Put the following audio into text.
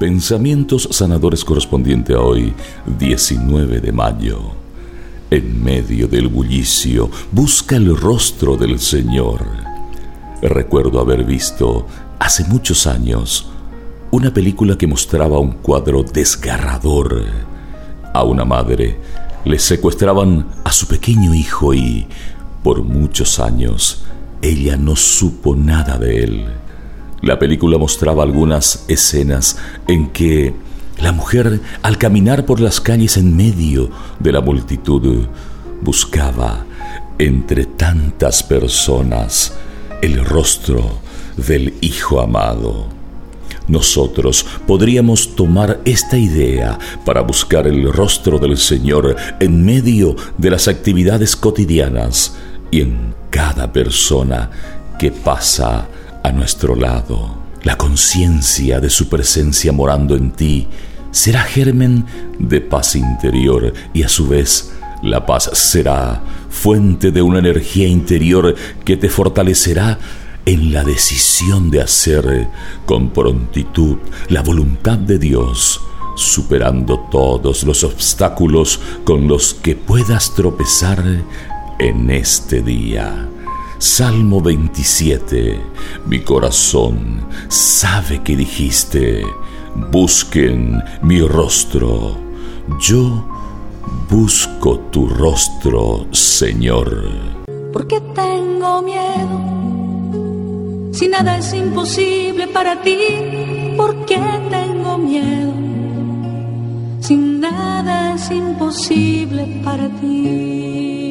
Pensamientos sanadores correspondiente a hoy, 19 de mayo. En medio del bullicio, busca el rostro del Señor. Recuerdo haber visto, hace muchos años, una película que mostraba un cuadro desgarrador. A una madre le secuestraban a su pequeño hijo y, por muchos años, ella no supo nada de él. La película mostraba algunas escenas en que la mujer, al caminar por las calles en medio de la multitud, buscaba entre tantas personas el rostro del Hijo amado. Nosotros podríamos tomar esta idea para buscar el rostro del Señor en medio de las actividades cotidianas y en cada persona que pasa a nuestro lado. La conciencia de su presencia morando en ti será germen de paz interior y a su vez la paz será fuente de una energía interior que te fortalecerá en la decisión de hacer con prontitud la voluntad de Dios, superando todos los obstáculos con los que puedas tropezar en este día. Salmo 27. Mi corazón sabe que dijiste, busquen mi rostro. Yo busco tu rostro, Señor. ¿Por qué tengo miedo? Si nada es imposible para ti, ¿por qué tengo miedo? Si nada es imposible para ti.